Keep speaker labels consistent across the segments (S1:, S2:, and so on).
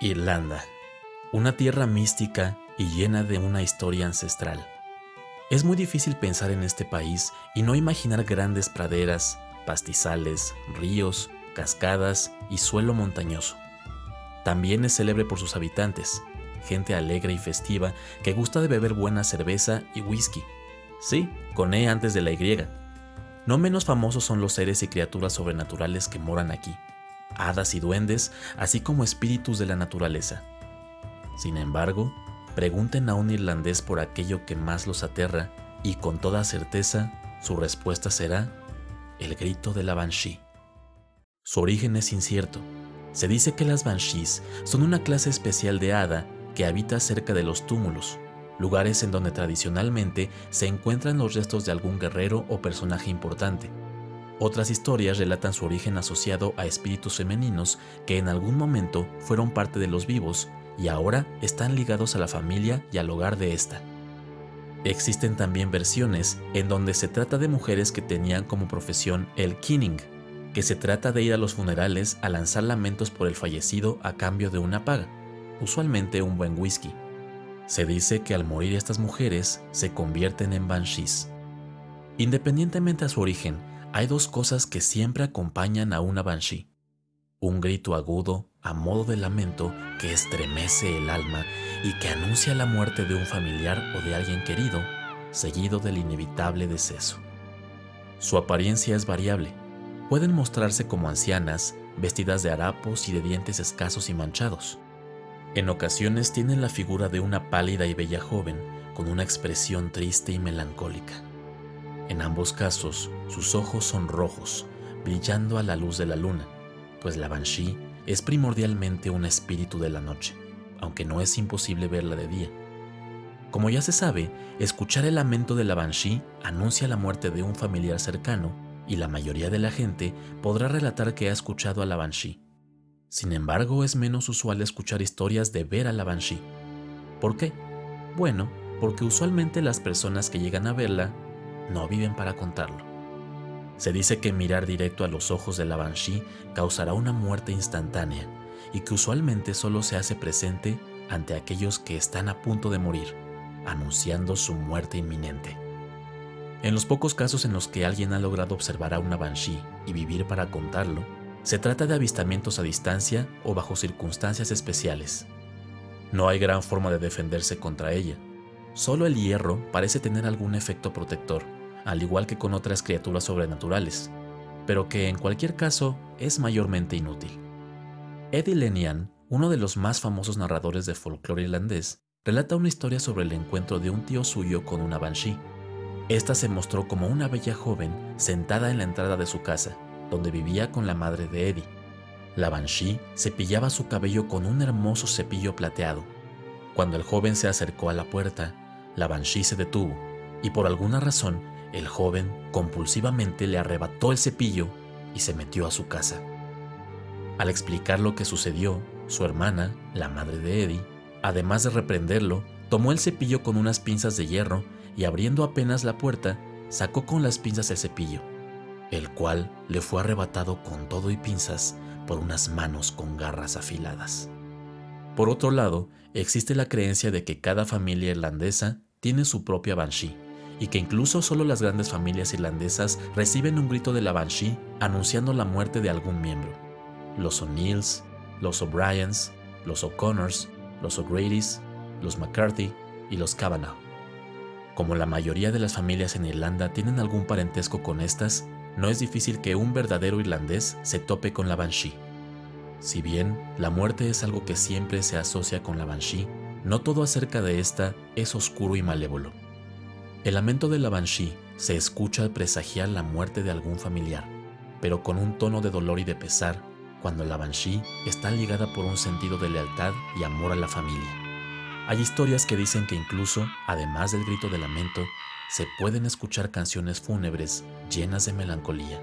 S1: Irlanda, una tierra mística y llena de una historia ancestral. Es muy difícil pensar en este país y no imaginar grandes praderas, pastizales, ríos, cascadas y suelo montañoso. También es célebre por sus habitantes, gente alegre y festiva que gusta de beber buena cerveza y whisky. Sí, con E antes de la Y. No menos famosos son los seres y criaturas sobrenaturales que moran aquí hadas y duendes, así como espíritus de la naturaleza. Sin embargo, pregunten a un irlandés por aquello que más los aterra y con toda certeza su respuesta será el grito de la banshee. Su origen es incierto. Se dice que las banshees son una clase especial de hada que habita cerca de los túmulos, lugares en donde tradicionalmente se encuentran los restos de algún guerrero o personaje importante. Otras historias relatan su origen asociado a espíritus femeninos que en algún momento fueron parte de los vivos y ahora están ligados a la familia y al hogar de esta. Existen también versiones en donde se trata de mujeres que tenían como profesión el kinning, que se trata de ir a los funerales a lanzar lamentos por el fallecido a cambio de una paga, usualmente un buen whisky. Se dice que al morir estas mujeres se convierten en banshees. Independientemente a su origen, hay dos cosas que siempre acompañan a una banshee. Un grito agudo a modo de lamento que estremece el alma y que anuncia la muerte de un familiar o de alguien querido, seguido del inevitable deceso. Su apariencia es variable. Pueden mostrarse como ancianas, vestidas de harapos y de dientes escasos y manchados. En ocasiones tienen la figura de una pálida y bella joven con una expresión triste y melancólica. En ambos casos, sus ojos son rojos, brillando a la luz de la luna, pues la Banshee es primordialmente un espíritu de la noche, aunque no es imposible verla de día. Como ya se sabe, escuchar el lamento de la Banshee anuncia la muerte de un familiar cercano y la mayoría de la gente podrá relatar que ha escuchado a la Banshee. Sin embargo, es menos usual escuchar historias de ver a la Banshee. ¿Por qué? Bueno, porque usualmente las personas que llegan a verla no viven para contarlo. Se dice que mirar directo a los ojos de la Banshee causará una muerte instantánea y que usualmente solo se hace presente ante aquellos que están a punto de morir, anunciando su muerte inminente. En los pocos casos en los que alguien ha logrado observar a una Banshee y vivir para contarlo, se trata de avistamientos a distancia o bajo circunstancias especiales. No hay gran forma de defenderse contra ella. Solo el hierro parece tener algún efecto protector, al igual que con otras criaturas sobrenaturales, pero que en cualquier caso es mayormente inútil. Eddie Lenian, uno de los más famosos narradores de folclore irlandés, relata una historia sobre el encuentro de un tío suyo con una banshee. Esta se mostró como una bella joven sentada en la entrada de su casa, donde vivía con la madre de Eddie. La banshee cepillaba su cabello con un hermoso cepillo plateado. Cuando el joven se acercó a la puerta, la banshee se detuvo y por alguna razón el joven compulsivamente le arrebató el cepillo y se metió a su casa. Al explicar lo que sucedió, su hermana, la madre de Eddie, además de reprenderlo, tomó el cepillo con unas pinzas de hierro y abriendo apenas la puerta, sacó con las pinzas el cepillo, el cual le fue arrebatado con todo y pinzas por unas manos con garras afiladas. Por otro lado, existe la creencia de que cada familia irlandesa tiene su propia banshee, y que incluso solo las grandes familias irlandesas reciben un grito de la Banshee anunciando la muerte de algún miembro. Los O'Neills, los O'Briens, los O'Connors, los O'Grady's, los McCarthy y los Kavanagh. Como la mayoría de las familias en Irlanda tienen algún parentesco con estas, no es difícil que un verdadero irlandés se tope con la Banshee. Si bien la muerte es algo que siempre se asocia con la Banshee, no todo acerca de esta es oscuro y malévolo. El lamento de la Banshee se escucha al presagiar la muerte de algún familiar, pero con un tono de dolor y de pesar cuando la Banshee está ligada por un sentido de lealtad y amor a la familia. Hay historias que dicen que incluso, además del grito de lamento, se pueden escuchar canciones fúnebres llenas de melancolía,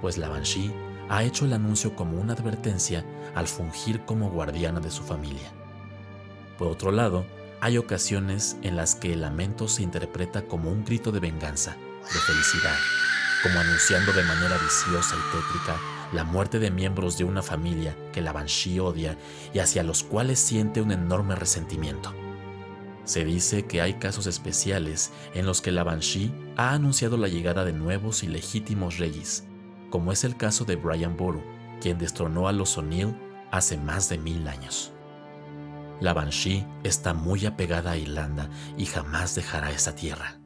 S1: pues la Banshee ha hecho el anuncio como una advertencia al fungir como guardiana de su familia. Por otro lado, hay ocasiones en las que el lamento se interpreta como un grito de venganza, de felicidad, como anunciando de manera viciosa y tétrica la muerte de miembros de una familia que la Banshee odia y hacia los cuales siente un enorme resentimiento. Se dice que hay casos especiales en los que la Banshee ha anunciado la llegada de nuevos y legítimos reyes, como es el caso de Brian Boru, quien destronó a los O'Neill hace más de mil años. La Banshee está muy apegada a Irlanda y jamás dejará esa tierra.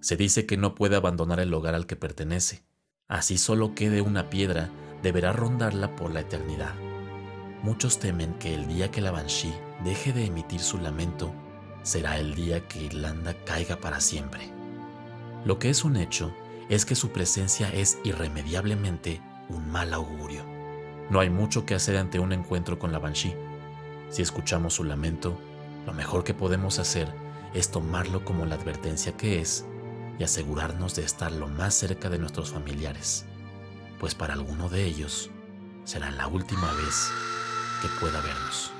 S1: Se dice que no puede abandonar el hogar al que pertenece. Así solo quede una piedra, deberá rondarla por la eternidad. Muchos temen que el día que la Banshee deje de emitir su lamento, será el día que Irlanda caiga para siempre. Lo que es un hecho es que su presencia es irremediablemente un mal augurio. No hay mucho que hacer ante un encuentro con la Banshee. Si escuchamos su lamento, lo mejor que podemos hacer es tomarlo como la advertencia que es y asegurarnos de estar lo más cerca de nuestros familiares, pues para alguno de ellos será la última vez que pueda vernos.